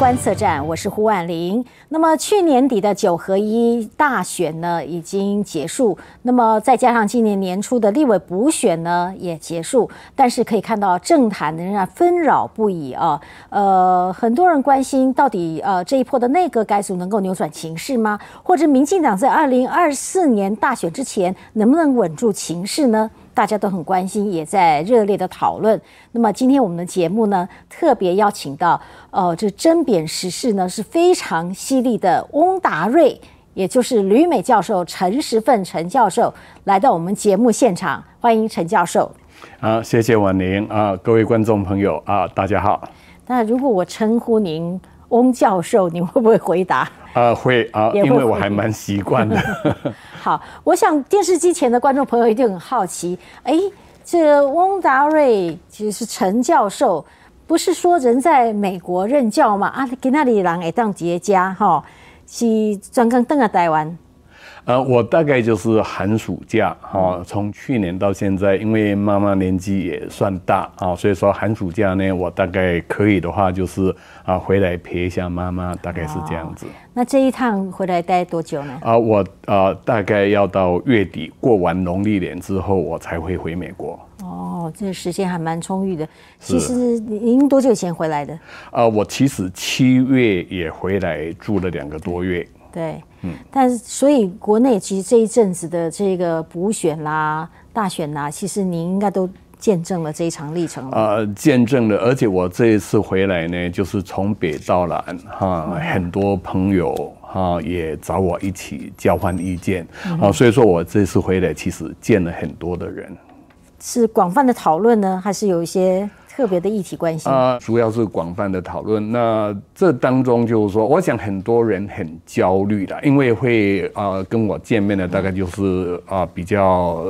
观测站，我是胡婉玲。那么去年底的九合一大选呢已经结束，那么再加上今年年初的立委补选呢也结束，但是可以看到政坛仍然纷扰不已啊。呃，很多人关心到底呃这一波的内阁改组能够扭转情势吗？或者民进党在二零二四年大选之前能不能稳住情势呢？大家都很关心，也在热烈的讨论。那么今天我们的节目呢，特别邀请到，呃，这针砭时事呢是非常犀利的翁达瑞，也就是旅美教授陈时奋陈教授来到我们节目现场，欢迎陈教授。啊，谢谢婉玲啊，各位观众朋友啊，大家好。那如果我称呼您翁教授，您会不会回答？啊，会啊，因为我还蛮习惯的。好，我想电视机前的观众朋友一定很好奇，哎，这翁达瑞其实是陈教授，不是说人在美国任教嘛？啊，给那里人会当结家哈，是专刚登啊台湾。呃，我大概就是寒暑假哈，从去年到现在，因为妈妈年纪也算大啊，所以说寒暑假呢，我大概可以的话就是啊回来陪一下妈妈，大概是这样子。那这一趟回来待多久呢？啊，我啊大概要到月底过完农历年之后，我才会回美国。哦，这个时间还蛮充裕的。其实您多久前回来的？啊，我其实七月也回来住了两个多月。对，嗯，但是所以国内其实这一阵子的这个补选啦、大选啦，其实您应该都见证了这一场历程了。呃，见证了，而且我这一次回来呢，就是从北到南，哈，很多朋友哈也找我一起交换意见啊，所以说我这次回来其实见了很多的人。是广泛的讨论呢，还是有一些？特别的议题关系啊，主要是广泛的讨论。那这当中就是说，我想很多人很焦虑的，因为会啊跟我见面的大概就是啊比较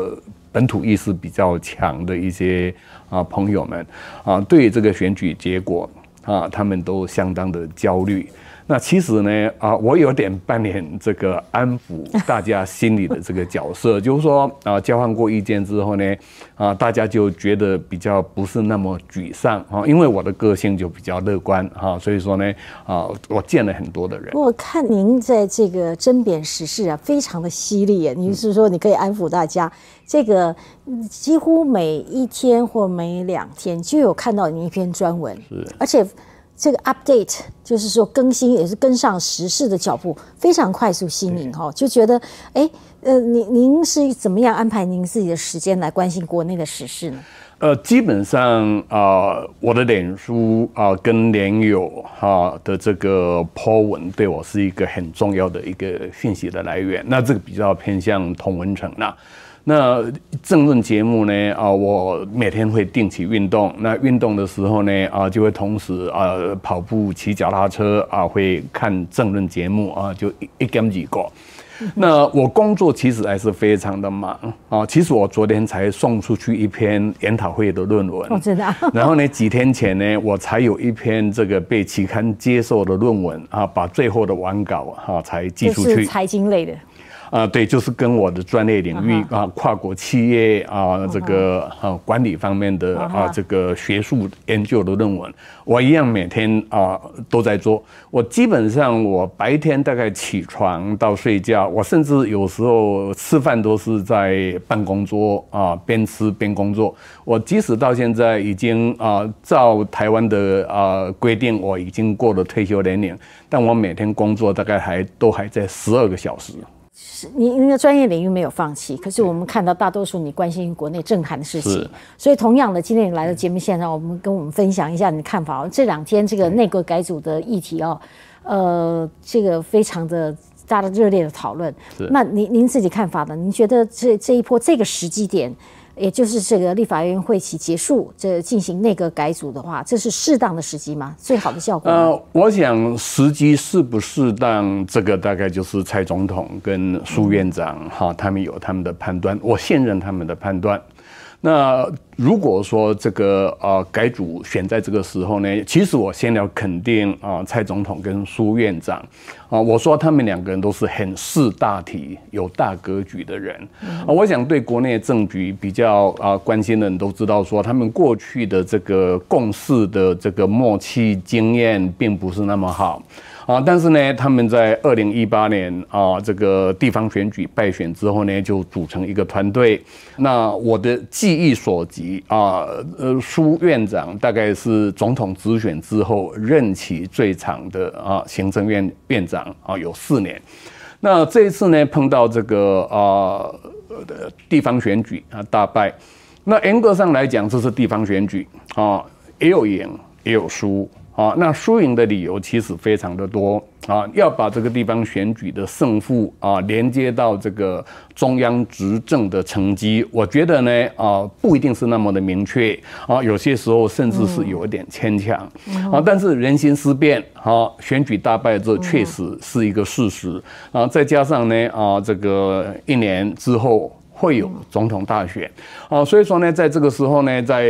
本土意识比较强的一些啊朋友们啊，对这个选举结果啊，他们都相当的焦虑。那其实呢，啊，我有点扮演这个安抚 大家心里的这个角色，就是说啊，交换过意见之后呢，啊，大家就觉得比较不是那么沮丧啊，因为我的个性就比较乐观哈，所以说呢，啊，我见了很多的人。我看您在这个针砭时事啊，非常的犀利耶。您是说你可以安抚大家，这个几乎每一天或每两天就有看到您一篇专文，是，而且。这个 update 就是说更新也是跟上时事的脚步，非常快速、新颖哈，就觉得哎，呃，您您是怎么样安排您自己的时间来关心国内的时事呢？呃，基本上啊，我的脸书啊跟连友哈的这个 po 文对我是一个很重要的一个讯息的来源，那这个比较偏向同文层那。那政论节目呢？啊，我每天会定期运动。那运动的时候呢？啊，就会同时啊跑步、骑脚踏车啊，会看政论节目啊，就一一点几个。那我工作其实还是非常的忙啊。其实我昨天才送出去一篇研讨会的论文，我知道。然后呢，几天前呢，我才有一篇这个被期刊接受的论文啊，把最后的完稿哈才寄出去。财经类的。啊，对，就是跟我的专业领域啊，跨国企业啊，这个啊管理方面的啊，这个学术研究的论文，我一样每天啊都在做。我基本上我白天大概起床到睡觉，我甚至有时候吃饭都是在办公桌啊边吃边工作。我即使到现在已经啊照台湾的啊规定，我已经过了退休年龄，但我每天工作大概还都还在十二个小时。你您的专业领域没有放弃，可是我们看到大多数你关心国内政坛的事情，所以同样的，今天你来到节目现场，我们跟我们分享一下你的看法。这两天这个内阁改组的议题哦，呃，这个非常的大的热烈的讨论。那您您自己看法呢？您觉得这这一波这个时机点？也就是这个立法院会期结束，这进行内阁改组的话，这是适当的时机吗？最好的效果？呃，我想时机适不适当，这个大概就是蔡总统跟苏院长哈，他们有他们的判断，我信任他们的判断。那如果说这个呃改组选在这个时候呢，其实我先要肯定啊蔡总统跟苏院长啊，我说他们两个人都是很识大体、有大格局的人啊。我想对国内政局比较啊关心的人都知道，说他们过去的这个共事的这个默契经验并不是那么好。啊，但是呢，他们在二零一八年啊，这个地方选举败选之后呢，就组成一个团队。那我的记忆所及啊，呃，苏院长大概是总统直选之后任期最长的啊，行政院院长啊，有四年。那这一次呢，碰到这个啊的地方选举啊大败。那严格上来讲，这是地方选举啊，也有赢也有输。啊，那输赢的理由其实非常的多啊，要把这个地方选举的胜负啊连接到这个中央执政的成绩，我觉得呢啊不一定是那么的明确啊，有些时候甚至是有一点牵强啊。但是人心思变啊，选举大败这确实是一个事实啊，再加上呢啊这个一年之后。会有总统大选，啊，所以说呢，在这个时候呢，在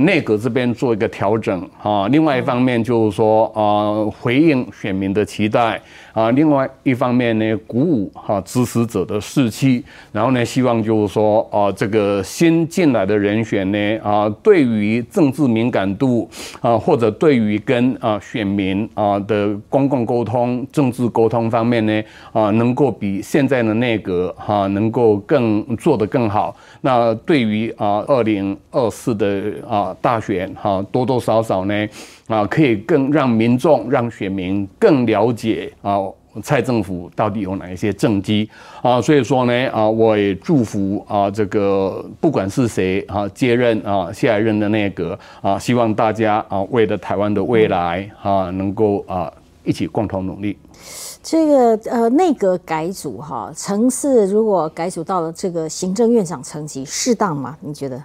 内阁这边做一个调整，啊，另外一方面就是说，啊，回应选民的期待。啊，另外一方面呢，鼓舞哈支持者的士气，然后呢，希望就是说，啊，这个新进来的人选呢，啊，对于政治敏感度啊，或者对于跟啊选民啊的公共沟通、政治沟通方面呢，啊，能够比现在的内阁哈能够更做得更好。那对于啊二零二四的啊大选哈，多多少少呢。啊，可以更让民众、让选民更了解啊，蔡政府到底有哪一些政绩啊？所以说呢，啊，我也祝福啊，这个不管是谁啊接任啊下一任的内阁啊，希望大家啊为了台湾的未来啊，能够啊一起共同努力。这个呃内阁改组哈层次，如果改组到了这个行政院长层级，适当吗？你觉得？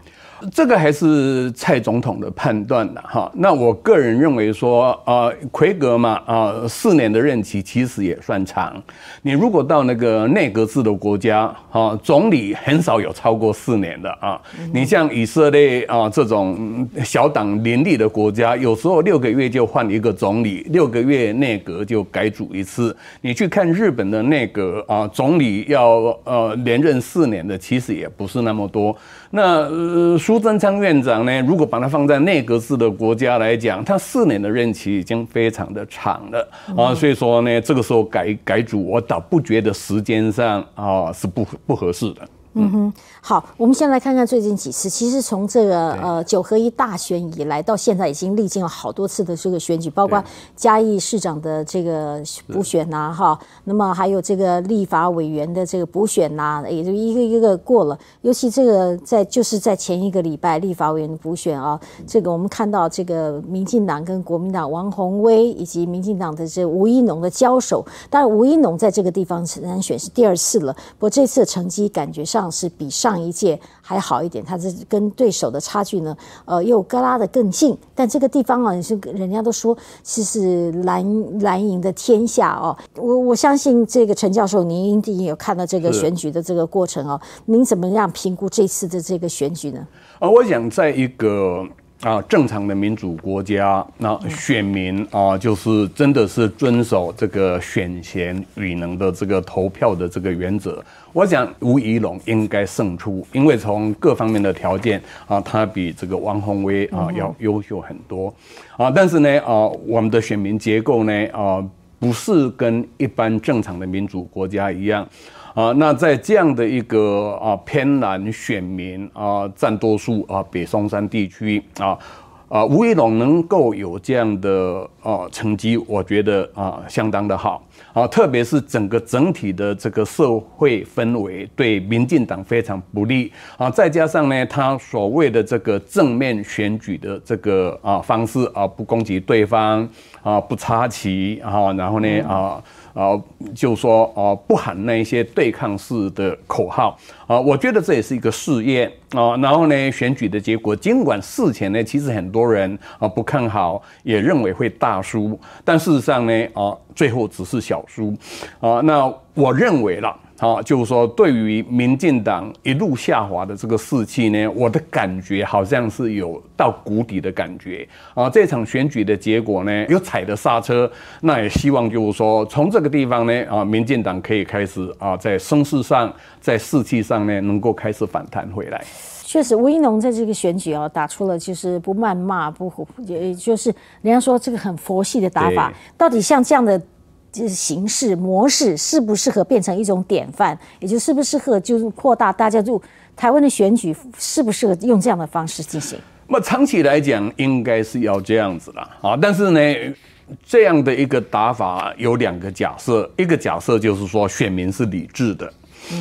这个还是蔡总统的判断的哈。那我个人认为说，呃，奎格嘛，啊，四年的任期其实也算长。你如果到那个内阁制的国家，啊，总理很少有超过四年的啊。你像以色列啊这种小党林立的国家，有时候六个月就换一个总理，六个月内阁就改组一次。你去看日本的那个啊，总理要呃连任四年的，其实也不是那么多。那呃。苏贞昌院长呢？如果把它放在内阁制的国家来讲，他四年的任期已经非常的长了啊，所以说呢，这个时候改改组，我倒不觉得时间上啊是不不合适的。嗯哼，好，我们先来看看最近几次。其实从这个呃九合一大选以来，到现在已经历经了好多次的这个选举，包括嘉义市长的这个补选呐，哈，那么还有这个立法委员的这个补选呐，也就一个一个过了。尤其这个在就是在前一个礼拜立法委员的补选啊，这个我们看到这个民进党跟国民党王宏威以及民进党的这吴一农的交手。当然吴一农在这个地方参选是第二次了，不过这次的成绩感觉上。是比上一届还好一点，他是跟对手的差距呢，呃，又割拉的更近。但这个地方啊，是人家都说其实蓝蓝营的天下哦。我我相信这个陈教授，您一定有看到这个选举的这个过程哦。您怎么样评估这次的这个选举呢？啊，我想在一个。啊，正常的民主国家，那选民啊，就是真的是遵守这个选贤与能的这个投票的这个原则。我想吴怡龙应该胜出，因为从各方面的条件啊，他比这个王宏威啊要优秀很多啊。但是呢，啊，我们的选民结构呢，啊，不是跟一般正常的民主国家一样。啊，那在这样的一个啊偏蓝选民啊占多数啊北松山地区啊啊吴一龙能够有这样的啊成绩，我觉得啊相当的好啊，特别是整个整体的这个社会氛围对民进党非常不利啊，再加上呢他所谓的这个正面选举的这个啊方式啊不攻击对方啊不插旗啊，然后呢啊。啊，就说啊，不喊那一些对抗式的口号啊，我觉得这也是一个试验啊。然后呢，选举的结果，尽管事前呢，其实很多人啊不看好，也认为会大输，但事实上呢，啊，最后只是小输啊。那我认为了好，就是说对于民进党一路下滑的这个士气呢，我的感觉好像是有到谷底的感觉啊。这场选举的结果呢，有踩的刹车，那也希望就是说从这个地方呢，啊，民进党可以开始啊，在声势上，在士气上呢，能够开始反弹回来。确实，吴一农在这个选举啊，打出了就是不谩骂，不也就是人家说这个很佛系的打法。到底像这样的就是形式模式，适不适合变成一种典范？也就适不适合就是扩大大家就台湾的选举，适不适合用这样的方式进行？那么长期来讲，应该是要这样子啦。啊。但是呢，这样的一个打法有两个假设，一个假设就是说选民是理智的。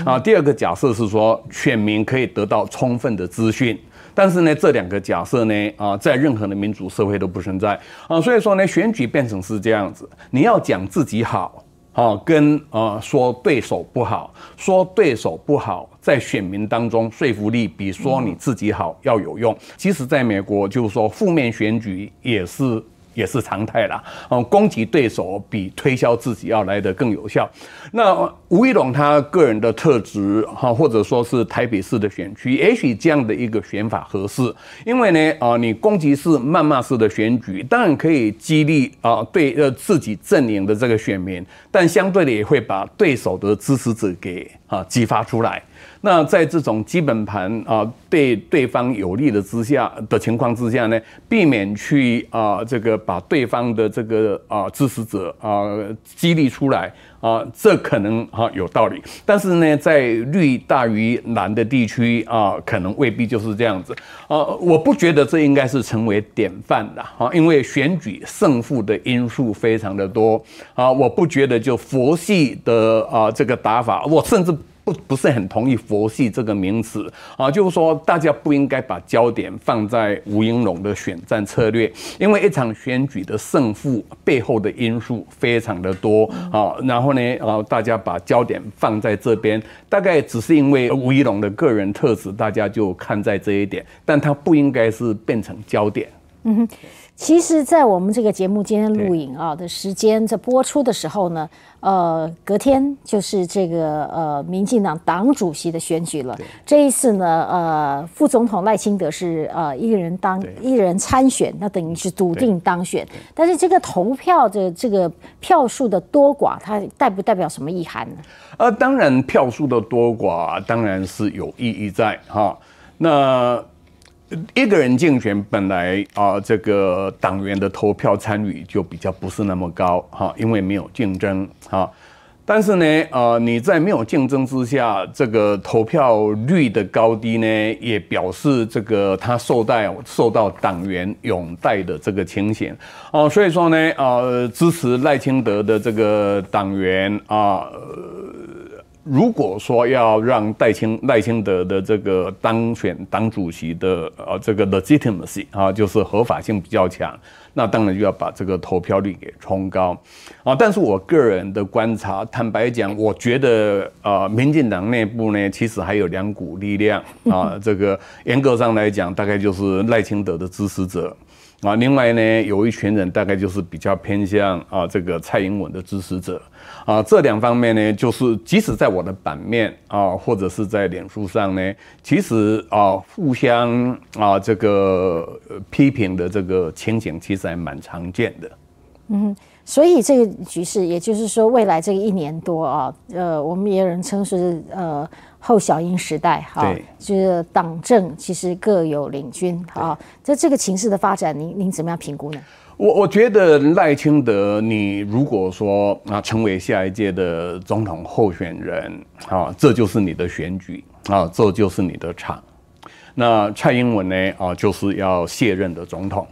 啊，第二个假设是说，选民可以得到充分的资讯，但是呢，这两个假设呢，啊，在任何的民主社会都不存在啊，所以说呢，选举变成是这样子，你要讲自己好，啊，跟啊说对手不好，说对手不好，在选民当中说服力比说你自己好要有用。其实在美国，就是说负面选举也是。也是常态啦。哦，攻击对手比推销自己要来的更有效。那吴一龙他个人的特质哈，或者说是台北市的选区，也许这样的一个选法合适。因为呢，啊，你攻击是、谩骂式的选举，当然可以激励啊对呃自己阵营的这个选民，但相对的也会把对手的支持者给啊激发出来。那在这种基本盘啊对对方有利的之下的情况之下呢，避免去啊这个把对方的这个啊支持者啊激励出来啊，这可能啊有道理。但是呢，在绿大于蓝的地区啊，可能未必就是这样子啊。我不觉得这应该是成为典范的啊，因为选举胜负的因素非常的多啊。我不觉得就佛系的啊这个打法，我甚至。不不是很同意“佛系”这个名词啊，就是说大家不应该把焦点放在吴英龙的选战策略，因为一场选举的胜负背后的因素非常的多啊。然后呢，啊，大家把焦点放在这边，大概只是因为吴英龙的个人特质，大家就看在这一点，但他不应该是变成焦点。嗯哼。其实，在我们这个节目今天录影啊的时间，在播出的时候呢，呃，隔天就是这个呃，民进党党主席的选举了。这一次呢，呃，副总统赖清德是呃一个人当一人参选，那等于是笃定当选。但是这个投票的这个票数的多寡，它代不代表什么意涵呢？呃，当然票数的多寡当然是有意义在哈。那一个人竞选本来啊，这个党员的投票参与就比较不是那么高哈，因为没有竞争哈。但是呢，呃，你在没有竞争之下，这个投票率的高低呢，也表示这个他受待受到党员拥戴的这个情形哦。所以说呢，呃，支持赖清德的这个党员啊。如果说要让戴清赖清德的这个当选党主席的呃这个 legitimacy 啊，就是合法性比较强，那当然就要把这个投票率给冲高啊。但是我个人的观察，坦白讲，我觉得呃，民进党内部呢，其实还有两股力量啊。这个严格上来讲，大概就是赖清德的支持者。啊，另外呢，有一群人大概就是比较偏向啊这个蔡英文的支持者，啊这两方面呢，就是即使在我的版面啊，或者是在脸书上呢，其实啊互相啊这个批评的这个情景，其实还蛮常见的。嗯，所以这个局势，也就是说，未来这个一年多啊，呃，我们也有人称是呃。后小英时代，哈，就是党政其实各有领军，啊，在这个情势的发展，您您怎么样评估呢？我我觉得赖清德，你如果说啊成为下一届的总统候选人，啊，这就是你的选举，啊，这就是你的场。那蔡英文呢，啊，就是要卸任的总统。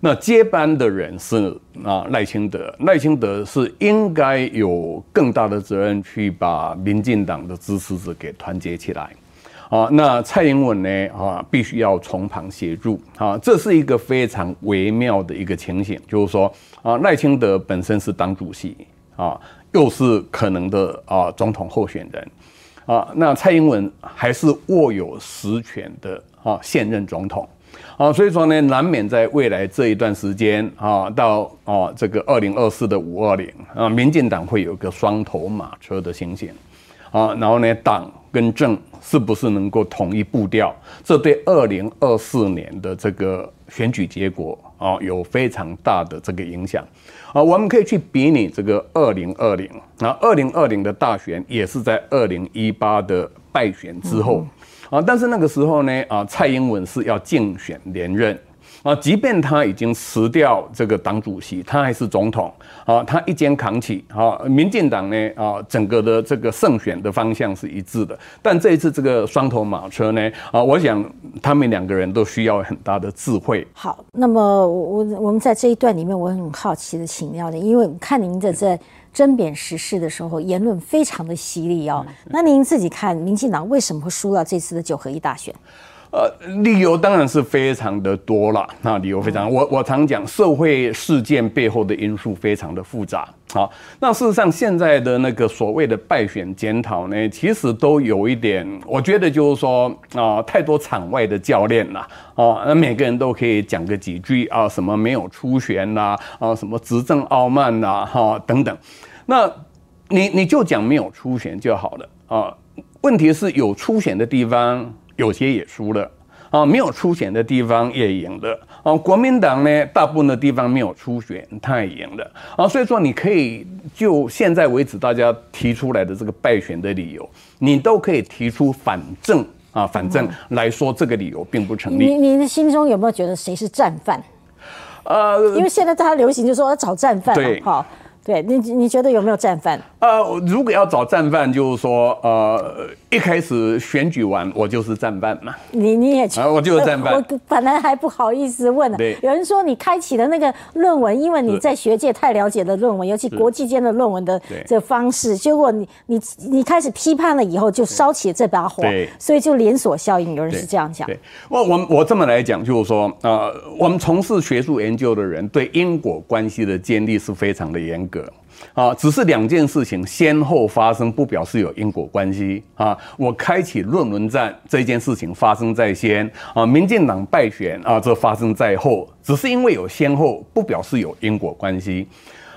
那接班的人是啊赖清德，赖清德是应该有更大的责任去把民进党的支持者给团结起来，啊，那蔡英文呢啊必须要从旁协助，啊，这是一个非常微妙的一个情形，就是说啊赖清德本身是党主席。啊，又是可能的啊总统候选人，啊，那蔡英文还是握有实权的啊现任总统。啊，所以说呢，难免在未来这一段时间啊，到啊这个二零二四的五二零啊，民进党会有一个双头马车的情形啊，然后呢，党跟政是不是能够统一步调？这对二零二四年的这个选举结果啊，有非常大的这个影响。啊，我们可以去比拟这个二零二零，那二零二零的大选也是在二零一八的败选之后，啊，但是那个时候呢，啊，蔡英文是要竞选连任。啊，即便他已经辞掉这个党主席，他还是总统啊，他一肩扛起啊。民进党呢啊，整个的这个胜选的方向是一致的，但这一次这个双头马车呢啊，我想他们两个人都需要很大的智慧。好，那么我我们在这一段里面，我很好奇的请教您，因为看您的在争辩时事的时候，言论非常的犀利哦。那您自己看，民进党为什么会输了这次的九合一大选？呃，理由当然是非常的多了。那理由非常，我我常讲，社会事件背后的因素非常的复杂。好，那事实上现在的那个所谓的败选检讨呢，其实都有一点，我觉得就是说啊，太多场外的教练了。哦，那每个人都可以讲个几句啊，什么没有出选啦，啊，什么执政傲慢啦，哈，等等。那你你就讲没有出选就好了啊。问题是有出选的地方。有些也输了啊，没有出选的地方也赢了啊。国民党呢，大部分的地方没有出选，他也赢了啊。所以说，你可以就现在为止大家提出来的这个败选的理由，你都可以提出反正啊，反正来说这个理由并不成立。你你的心中有没有觉得谁是战犯？呃，因为现在大家流行就说要找战犯，对，好。对你，你觉得有没有战犯？呃，如果要找战犯，就是说，呃，一开始选举完，我就是战犯嘛。你你也啊，我就是战犯。我本来还不好意思问呢。有人说你开启的那个论文，因为你在学界太了解的论文，尤其国际间的论文的这方式，结果你你你开始批判了以后，就烧起了这把火。对。所以就连锁效应，有人是这样讲。对。我我我这么来讲，就是说，呃，我们从事学术研究的人，对因果关系的建立是非常的严格。啊，只是两件事情先后发生，不表示有因果关系啊。我开启论文战这件事情发生在先啊，民进党败选啊，这发生在后，只是因为有先后，不表示有因果关系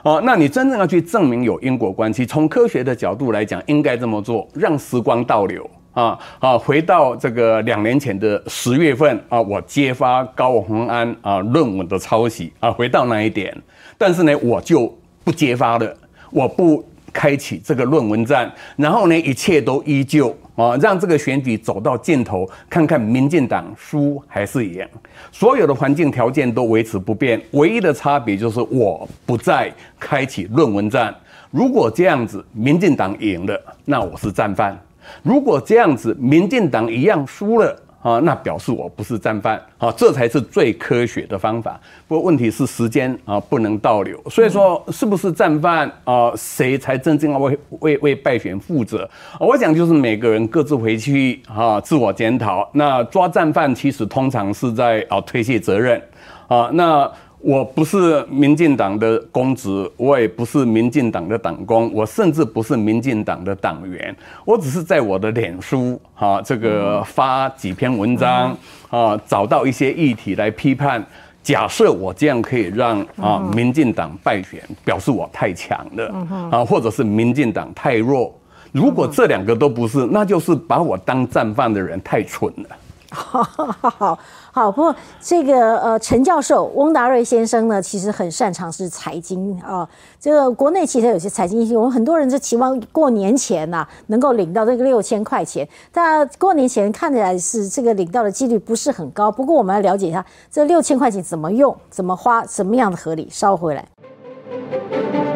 啊。那你真正要去证明有因果关系，从科学的角度来讲，应该这么做，让时光倒流啊啊，回到这个两年前的十月份啊，我揭发高鸿安啊论文的抄袭啊，回到那一点，但是呢，我就。不揭发的，我不开启这个论文战，然后呢，一切都依旧啊，让这个选举走到尽头，看看民进党输还是赢，所有的环境条件都维持不变，唯一的差别就是我不再开启论文战。如果这样子，民进党赢了，那我是战犯；如果这样子，民进党一样输了。啊，那表示我不是战犯，啊，这才是最科学的方法。不过问题是时间啊，不能倒流。所以说，是不是战犯啊？谁才真正要为为为败选负责？我想就是每个人各自回去啊，自我检讨。那抓战犯其实通常是在啊推卸责任啊。那。我不是民进党的公职，我也不是民进党的党工，我甚至不是民进党的党员，我只是在我的脸书哈这个发几篇文章啊，找到一些议题来批判。假设我这样可以让啊民进党败选，表示我太强了啊，或者是民进党太弱。如果这两个都不是，那就是把我当战犯的人太蠢了。好好好，不过这个呃，陈教授翁达瑞先生呢，其实很擅长是财经啊。这个国内其实有些财经，我们很多人就期望过年前呐能够领到这个六千块钱，但过年前看起来是这个领到的几率不是很高。不过我们要了解一下这六千块钱怎么用、怎么花、什么样的合理。稍回来。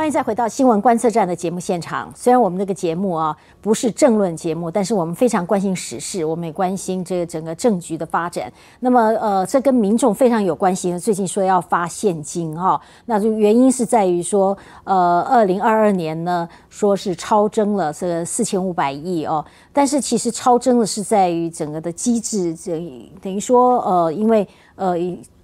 欢迎再回到新闻观测站的节目现场。虽然我们这个节目啊不是政论节目，但是我们非常关心时事，我们也关心这个整个政局的发展。那么，呃，这跟民众非常有关系。最近说要发现金哈，那就原因是在于说，呃，二零二二年呢，说是超增了这四千五百亿哦，但是其实超增的是在于整个的机制，等等于说，呃，因为呃。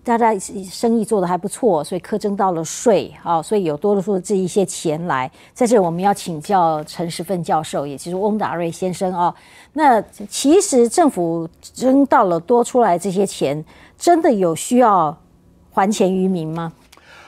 大家生意做得还不错，所以苛征到了税啊，所以有多数这一些钱来。在这，我们要请教陈时奋教授，也就是翁达瑞先生啊。那其实政府征到了多出来这些钱，真的有需要还钱于民吗？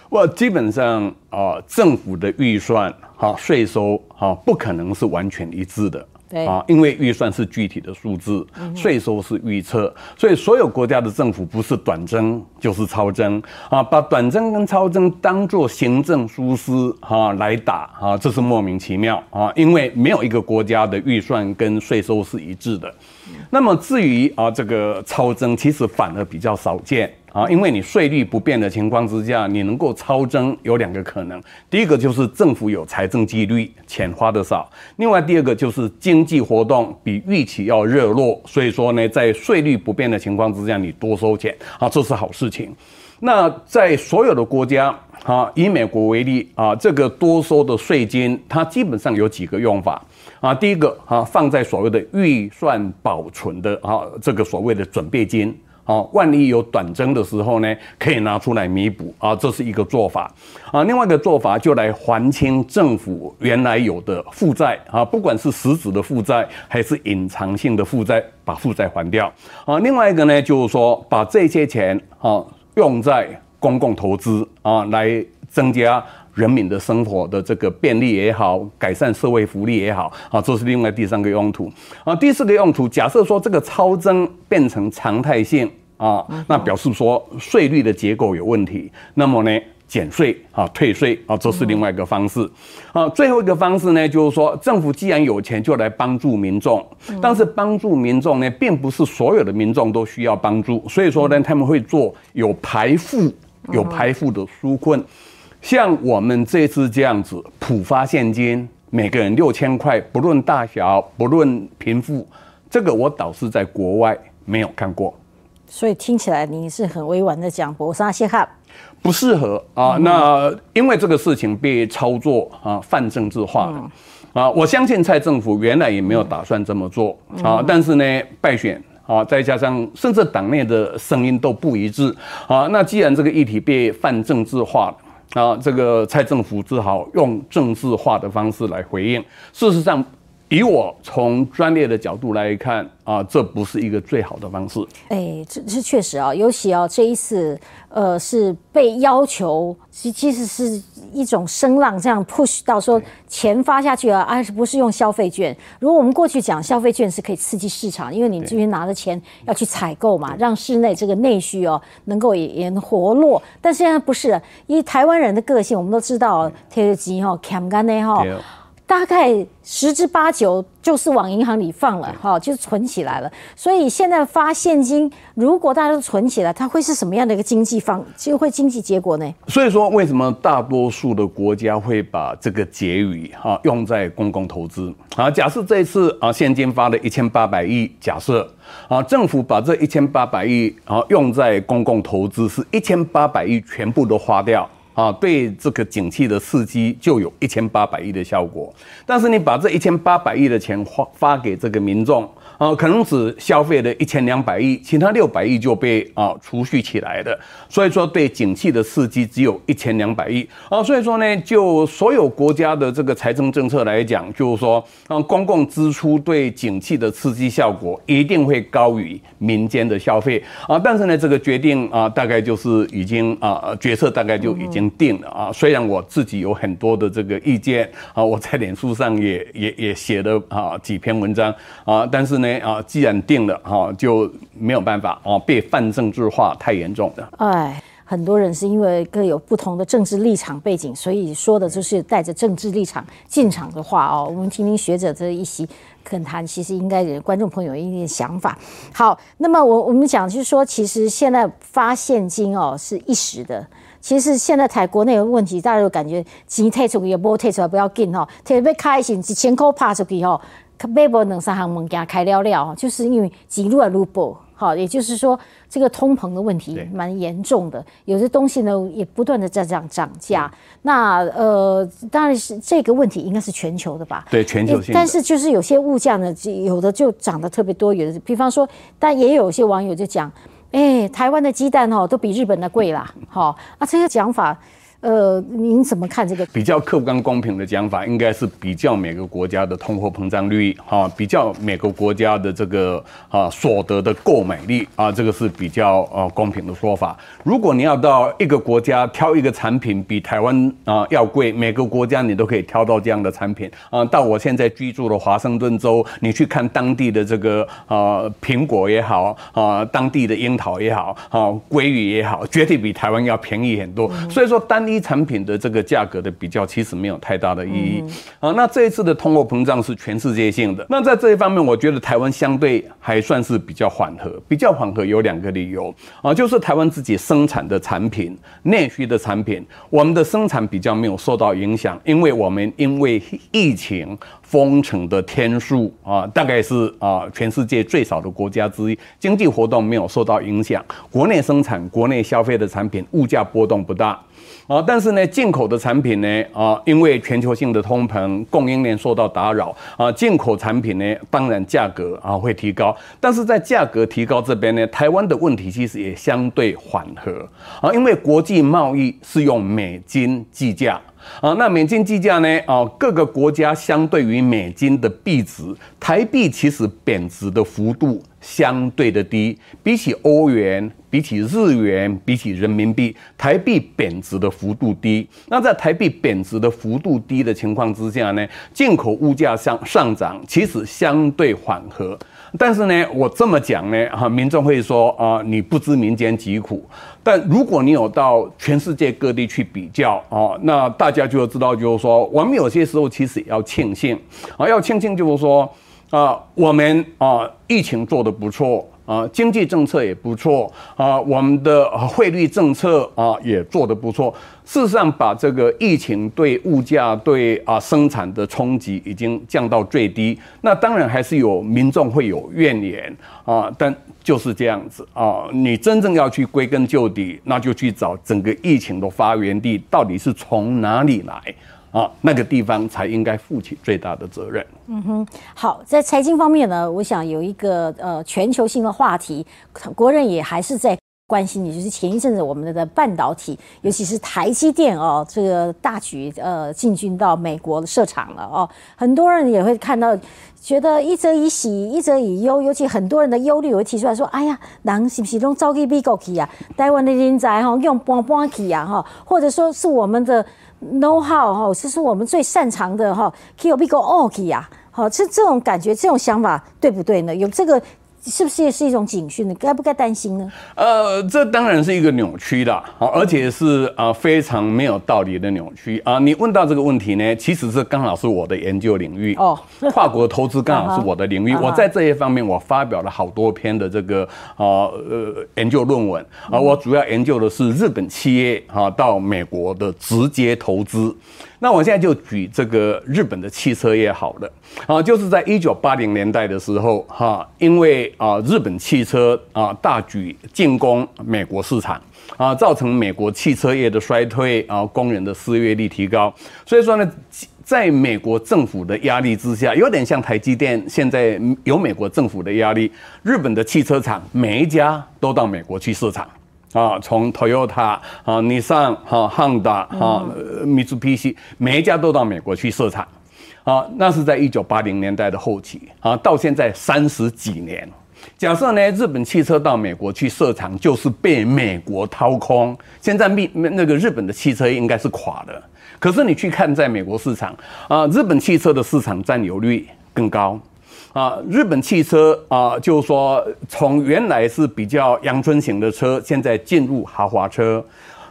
我基本上啊，政府的预算哈税收哈不可能是完全一致的。对啊，因为预算是具体的数字，税收是预测，所以所有国家的政府不是短征就是超征啊，把短征跟超征当做行政疏失哈来打啊，这是莫名其妙啊，因为没有一个国家的预算跟税收是一致的。那么至于啊这个超征，其实反而比较少见。啊，因为你税率不变的情况之下，你能够超增有两个可能。第一个就是政府有财政纪律，钱花的少；另外第二个就是经济活动比预期要热络，所以说呢，在税率不变的情况之下，你多收钱啊，这是好事情。那在所有的国家啊，以美国为例啊，这个多收的税金，它基本上有几个用法啊。第一个啊，放在所谓的预算保存的啊，这个所谓的准备金。啊，万一有短征的时候呢，可以拿出来弥补啊，这是一个做法啊。另外一个做法就来还清政府原来有的负债啊，不管是实质的负债还是隐藏性的负债，把负债还掉啊。另外一个呢，就是说把这些钱啊用在公共投资啊，来增加人民的生活的这个便利也好，改善社会福利也好啊，这是另外第三个用途啊。第四个用途，假设说这个超增变成常态性。啊，那表示说税率的结构有问题，那么呢，减税啊，退税啊，这是另外一个方式。啊，最后一个方式呢，就是说政府既然有钱，就来帮助民众。但是帮助民众呢，并不是所有的民众都需要帮助，所以说呢，他们会做有排富、有排富的纾困。像我们这次这样子普发现金，每个人六千块，不论大小，不论贫富，这个我倒是在国外没有看过。所以听起来你是很委婉的讲，博沙谢哈不适合啊。那因为这个事情被操作啊，泛政治化了啊。我相信蔡政府原来也没有打算这么做啊，但是呢，败选啊，再加上甚至党内的声音都不一致啊。那既然这个议题被泛政治化了啊，这个蔡政府只好用政治化的方式来回应。事实上。以我从专业的角度来看啊，这不是一个最好的方式。哎，这是确实啊，尤其啊这一次，呃，是被要求，其其实是一种声浪，这样 push 到说钱发下去啊，而是不是用消费券？如果我们过去讲消费券是可以刺激市场，因为你这边拿的钱要去采购嘛，让室内这个内需哦能够也也活络。但现在不是，因为台湾人的个性，我们都知道，贴机哈，砍干的哈。大概十之八九就是往银行里放了，哈，就是存起来了。所以现在发现金，如果大家都存起来，它会是什么样的一个经济方，就会经济结果呢？所以说，为什么大多数的国家会把这个结余哈用在公共投资？啊，假设这一次啊现金发了一千八百亿，假设啊政府把这一千八百亿啊用在公共投资，是一千八百亿全部都花掉。啊，对这个景气的刺激就有一千八百亿的效果，但是你把这一千八百亿的钱花发给这个民众。啊，可能只消费了一千两百亿，其他六百亿就被啊储蓄起来的，所以说对景气的刺激只有一千两百亿。啊，所以说呢，就所有国家的这个财政政策来讲，就是说，啊，公共支出对景气的刺激效果一定会高于民间的消费。啊，但是呢，这个决定啊，大概就是已经啊决策大概就已经定了。啊，虽然我自己有很多的这个意见啊，我在脸书上也也也写了啊几篇文章。啊，但是呢。啊，既然定了哈，就没有办法啊，被泛政治化太严重了。哎，很多人是因为各有不同的政治立场背景，所以说的就是带着政治立场进场的话哦。我们听听学者这一席恳谈，其实应该观众朋友一点想法。好，那么我我们讲就是说，其实现在发现金哦是一时的，其实现在台国内的问题，大家都感觉钱退出去也不退出来，不要紧哈，特别开心一千块拍出去哈。买不两三行物件开了了，就是因为几路啊路不好，也就是说这个通膨的问题蛮严重的，有些东西呢也不断的在这样涨价。那呃，当然是这个问题应该是全球的吧？对，全球性。但是就是有些物价呢，有的就涨得特别多，有的比方说，但也有些网友就讲，哎，台湾的鸡蛋哦都比日本的贵啦，好啊，这些讲法。呃，您怎么看这个？比较客观公平的讲法，应该是比较每个国家的通货膨胀率，哈，比较每个国家的这个啊所得的购买力啊，这个是比较呃公平的说法。如果你要到一个国家挑一个产品比台湾啊要贵，每个国家你都可以挑到这样的产品啊。到我现在居住的华盛顿州，你去看当地的这个啊苹果也好啊，当地的樱桃也好啊，鲑鱼也好，绝对比台湾要便宜很多。所以说单一产品的这个价格的比较，其实没有太大的意义啊。那这一次的通货膨胀是全世界性的。那在这一方面，我觉得台湾相对还算是比较缓和。比较缓和有两个理由啊，就是台湾自己生产的产品、内需的产品，我们的生产比较没有受到影响，因为我们因为疫情封城的天数啊，大概是啊全世界最少的国家之一，经济活动没有受到影响，国内生产、国内消费的产品物价波动不大。啊，但是呢，进口的产品呢，啊，因为全球性的通膨，供应链受到打扰，啊，进口产品呢，当然价格啊会提高。但是在价格提高这边呢，台湾的问题其实也相对缓和，啊，因为国际贸易是用美金计价。啊，那美金计价呢？啊，各个国家相对于美金的币值，台币其实贬值的幅度相对的低，比起欧元、比起日元、比起人民币，台币贬值的幅度低。那在台币贬值的幅度低的情况之下呢，进口物价上上涨其实相对缓和。但是呢，我这么讲呢，哈，民众会说啊，你不知民间疾苦。但如果你有到全世界各地去比较啊，那大家就知道，就是说，我们有些时候其实也要庆幸啊，要庆幸就是说啊，我们啊，疫情做得不错。啊，经济政策也不错啊，我们的汇率政策啊也做得不错。事实上，把这个疫情对物价、对啊生产的冲击已经降到最低。那当然还是有民众会有怨言啊，但就是这样子啊。你真正要去归根究底，那就去找整个疫情的发源地到底是从哪里来。啊，那个地方才应该负起最大的责任。嗯哼，好，在财经方面呢，我想有一个呃全球性的话题，国人也还是在关心，也就是前一阵子我们的半导体，尤其是台积电哦，这个大举呃进军到美国设厂了哦，很多人也会看到，觉得一则以喜，一则以忧，尤其很多人的忧虑会提出来说，哎呀，人是不是都早去美国去啊？台湾的人才哈用搬搬去啊哈，或者说是我们的。Know how 哈，这是我们最擅长的哈，Q B Go O K 呀，好，这这种感觉，这种想法对不对呢？有这个。是不是也是一种警讯呢？该不该担心呢？呃，这当然是一个扭曲的，好，而且是啊非常没有道理的扭曲啊。你问到这个问题呢，其实是刚好是我的研究领域哦，跨国投资刚好是 我的领域。我在这一方面，我发表了好多篇的这个啊呃研究论文啊。我主要研究的是日本企业哈到美国的直接投资。那我现在就举这个日本的汽车业好了啊，就是在一九八零年代的时候哈，因为啊日本汽车啊大举进攻美国市场啊，造成美国汽车业的衰退啊，工人的失业率提高，所以说呢，在美国政府的压力之下，有点像台积电现在有美国政府的压力，日本的汽车厂每一家都到美国去设厂。啊，从 Toyota 啊、尼桑、哈、汉达、哈、米兹皮西，每一家都到美国去设厂，啊，那是在一九八零年代的后期，啊，到现在三十几年。假设呢，日本汽车到美国去设厂，就是被美国掏空。现在密那个日本的汽车应该是垮的，可是你去看在美国市场，啊，日本汽车的市场占有率更高。啊，日本汽车啊，就是说从原来是比较阳春型的车，现在进入豪华车。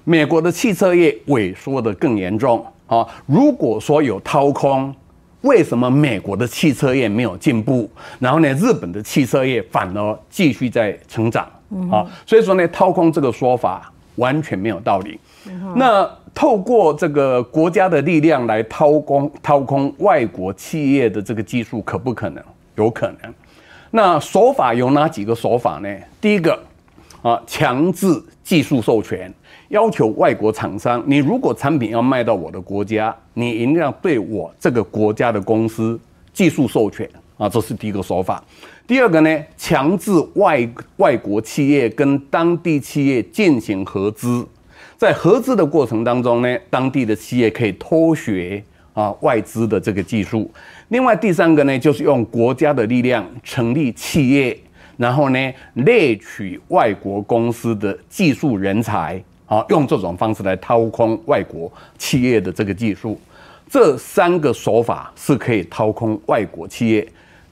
美国的汽车业萎缩的更严重啊。如果说有掏空，为什么美国的汽车业没有进步？然后呢，日本的汽车业反而继续在成长啊？所以说呢，掏空这个说法完全没有道理。那透过这个国家的力量来掏空掏空外国企业的这个技术，可不可能？有可能，那手法有哪几个手法呢？第一个啊，强制技术授权，要求外国厂商，你如果产品要卖到我的国家，你一定要对我这个国家的公司技术授权啊，这是第一个手法。第二个呢，强制外外国企业跟当地企业进行合资在合资的过程当中呢，当地的企业可以偷学啊外资的这个技术。另外第三个呢，就是用国家的力量成立企业，然后呢猎取外国公司的技术人才，啊，用这种方式来掏空外国企业的这个技术。这三个手法是可以掏空外国企业，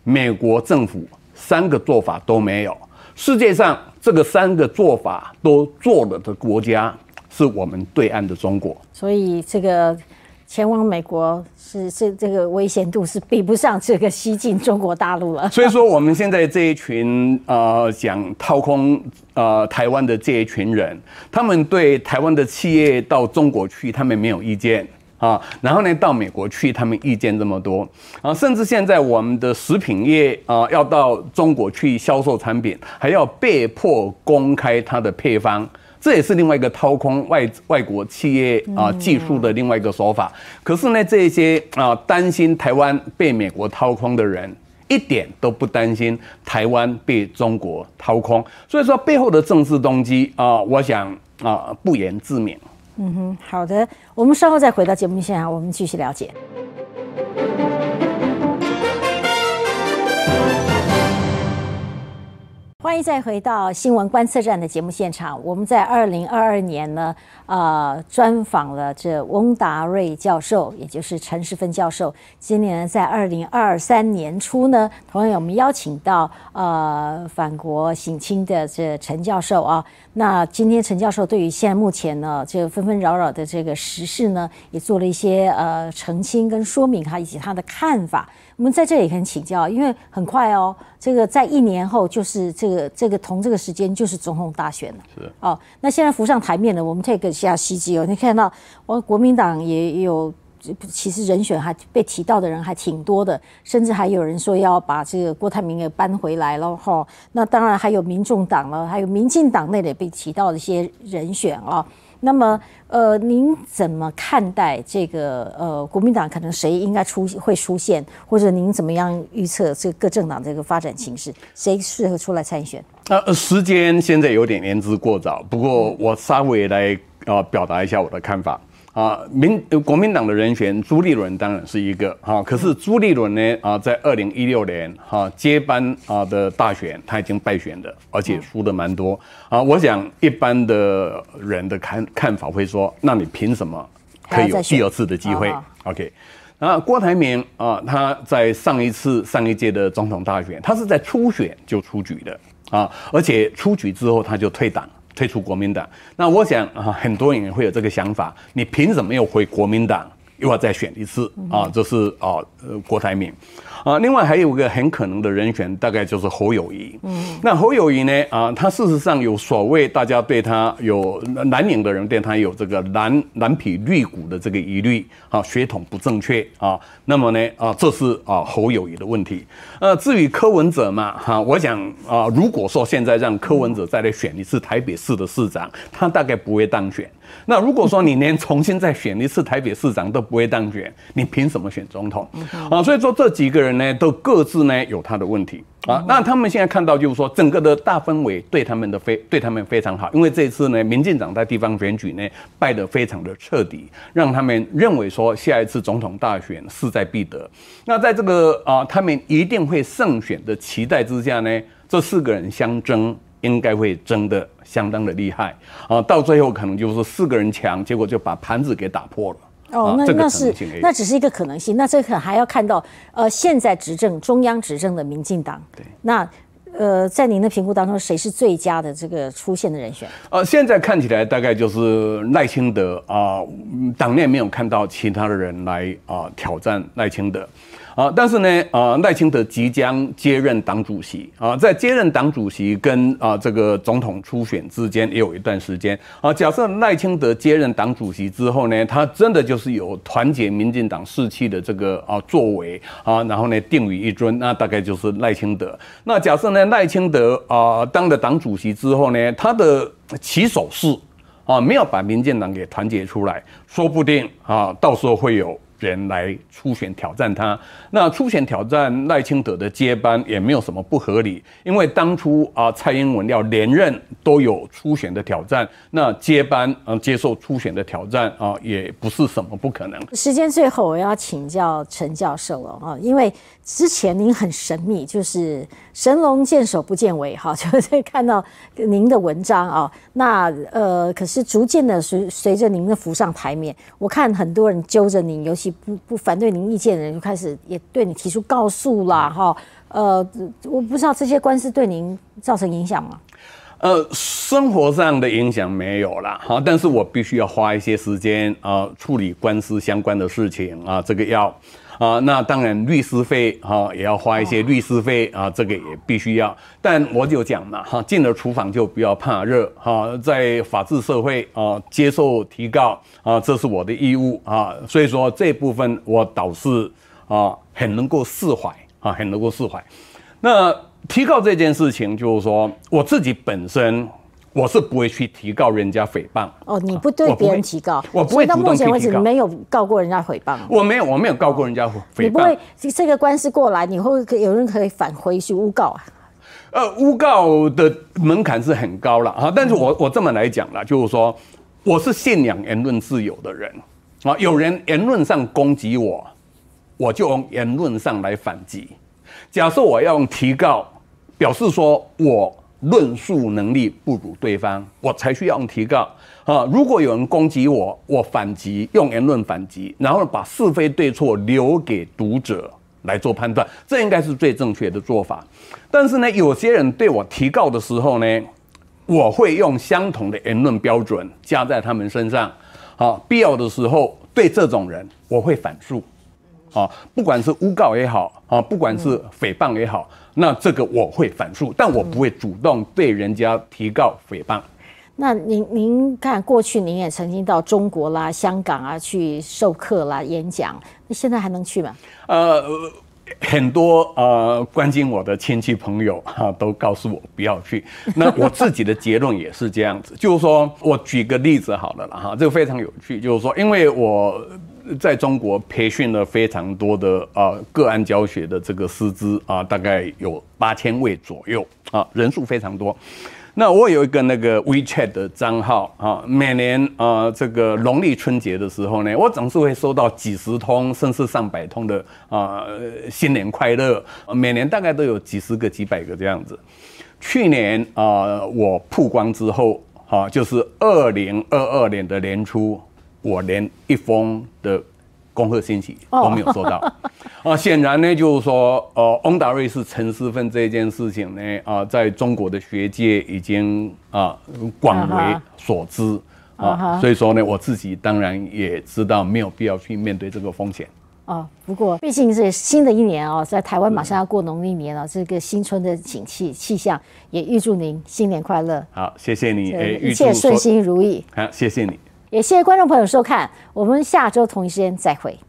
美国政府三个做法都没有。世界上这个三个做法都做了的国家，是我们对岸的中国。所以这个前往美国是这这个危险度是比不上这个西进中国大陆了。所以说，我们现在这一群呃想掏空呃台湾的这一群人，他们对台湾的企业到中国去，他们没有意见。啊，然后呢，到美国去，他们意见这么多啊，甚至现在我们的食品业啊，要到中国去销售产品，还要被迫公开它的配方，这也是另外一个掏空外外国企业啊技术的另外一个手法。可是呢，这些啊担心台湾被美国掏空的人，一点都不担心台湾被中国掏空。所以说背后的政治动机啊，我想啊不言自明。嗯哼，好的，我们稍后再回到节目现场，我们继续了解。欢迎再回到新闻观测站的节目现场。我们在二零二二年呢，呃，专访了这翁达瑞教授，也就是陈世芬教授。今年在二零二三年初呢，同样我们邀请到呃法国省亲的这陈教授啊。那今天陈教授对于现在目前呢这个纷纷扰扰的这个时事呢，也做了一些呃澄清跟说明，他以及他的看法。我们在这里可以请教，因为很快哦，这个在一年后就是这个这个同这个时间就是总统大选了。是哦，那现在浮上台面了，我们 take 一下西机哦，你看到我国民党也有，其实人选还被提到的人还挺多的，甚至还有人说要把这个郭台铭给搬回来了哈。那当然还有民众党了，还有民进党内的被提到的一些人选啊。那么，呃，您怎么看待这个？呃，国民党可能谁应该出会出现，或者您怎么样预测这个各政党这个发展形势？谁适合出来参选？呃，时间现在有点言之过早，不过我稍微来呃表达一下我的看法。啊，民国民党的人选朱立伦当然是一个哈，可是朱立伦呢啊，在二零一六年哈接班啊的大选，他已经败选的，而且输的蛮多啊。我想一般的人的看看法会说，那你凭什么可以有第二次的机会？OK，那郭台铭啊，他在上一次上一届的总统大选，他是在初选就出局的啊，而且出局之后他就退党。退出国民党，那我想啊，很多人会有这个想法，你凭什么又回国民党，又要再选一次啊？这是啊，呃，郭台铭。啊，另外还有一个很可能的人选，大概就是侯友谊。嗯，那侯友谊呢？啊，他事实上有所谓大家对他有蓝营的人对他有这个蓝蓝皮绿骨的这个疑虑啊，血统不正确啊。那么呢，啊，这是啊侯友谊的问题。呃，至于柯文哲嘛，哈，我想啊，如果说现在让柯文哲再来选一次台北市的市长，他大概不会当选。那如果说你连重新再选一次台北市长都不会当选，你凭什么选总统？啊，所以说这几个人呢，都各自呢有他的问题啊。那他们现在看到就是说，整个的大氛围对他们的非对他们非常好，因为这次呢，民进党在地方选举呢败得非常的彻底，让他们认为说下一次总统大选势在必得。那在这个啊，他们一定会胜选的期待之下呢，这四个人相争。应该会争得相当的厉害啊！到最后可能就是四个人强，结果就把盘子给打破了。哦，那那是那只是一个可能性。那这可还要看到呃，现在执政中央执政的民进党。对。那呃，在您的评估当中，谁是最佳的这个出现的人选？呃，现在看起来大概就是赖清德啊，党内没有看到其他的人来啊挑战赖清德。啊，但是呢，啊，赖清德即将接任党主席啊，在接任党主席跟啊这个总统初选之间也有一段时间啊。假设赖清德接任党主席之后呢，他真的就是有团结民进党士气的这个啊作为啊，然后呢定于一尊，那大概就是赖清德。那假设呢，赖清德啊当了党主席之后呢，他的起手式啊没有把民进党给团结出来，说不定啊到时候会有。人来初选挑战他。那初选挑战赖清德的接班也没有什么不合理，因为当初啊蔡英文要连任都有初选的挑战，那接班啊接受初选的挑战啊也不是什么不可能。时间最后我要请教陈教授了啊，因为之前您很神秘，就是神龙见首不见尾哈，就是看到您的文章啊，那呃可是逐渐的随随着您的浮上台面，我看很多人揪着您，尤其不不反对您意见的人就开始也对你提出告诉啦哈，呃我不知道这些官司对您造成影响吗？呃，生活上的影响没有了哈，但是我必须要花一些时间啊处理官司相关的事情啊，这个要啊，那当然律师费哈也要花一些律师费啊，这个也必须要。但我就讲嘛哈，进了厨房就不要怕热哈，在法治社会啊，接受提告啊，这是我的义务啊，所以说这部分我倒是啊很能够释怀啊，很能够释怀。那提告这件事情，就是说我自己本身我是不会去提告人家诽谤。哦，你不对别人提告，我不会到目前为止没有告过人家诽谤。我没有，我没有告过人家诽谤你不会。这个官司过来，你会有人可以返回去诬告啊？呃，诬告的门槛是很高了啊，但是我我这么来讲了，就是说我是信仰言论自由的人啊，有人言论上攻击我，我就用言论上来反击。假设我要用提告，表示说我论述能力不如对方，我才需要用提告啊。如果有人攻击我，我反击，用言论反击，然后把是非对错留给读者来做判断，这应该是最正确的做法。但是呢，有些人对我提告的时候呢，我会用相同的言论标准加在他们身上，啊，必要的时候对这种人我会反诉。啊，不管是诬告也好，啊，不管是诽谤也好，那这个我会反诉，但我不会主动对人家提告诽谤。那您您看，过去您也曾经到中国啦、香港啊去授课啦、演讲，那现在还能去吗？呃，很多呃关心我的亲戚朋友哈、都告诉我不要去。那我自己的结论也是这样子，就是说我举个例子好了啦哈，这个非常有趣，就是说，因为我在中国培训了非常多的啊个案教学的这个师资啊，大概有八千位左右啊，人数非常多。那我有一个那个 WeChat 的账号啊，每年啊这个农历春节的时候呢，我总是会收到几十通甚至上百通的啊、新年快乐，每年大概都有几十个几百个这样子。去年啊、我曝光之后，哈、就是二零二二年的年初，我连一封的恭贺信息都没有收到。啊，显然呢，就是说，呃，翁达瑞是陈思芬这件事情呢，啊、在中国的学界已经啊、广为所知啊所以说呢，我自己当然也知道没有必要去面对这个风险。哦，不过毕竟是新的一年哦，在台湾马上要过农历年了，这个新春的景气气象，也预祝您新年快乐，好，谢谢你，一切顺心如意。好，谢谢你。也谢谢观众朋友收看，我们下周同一时间再会。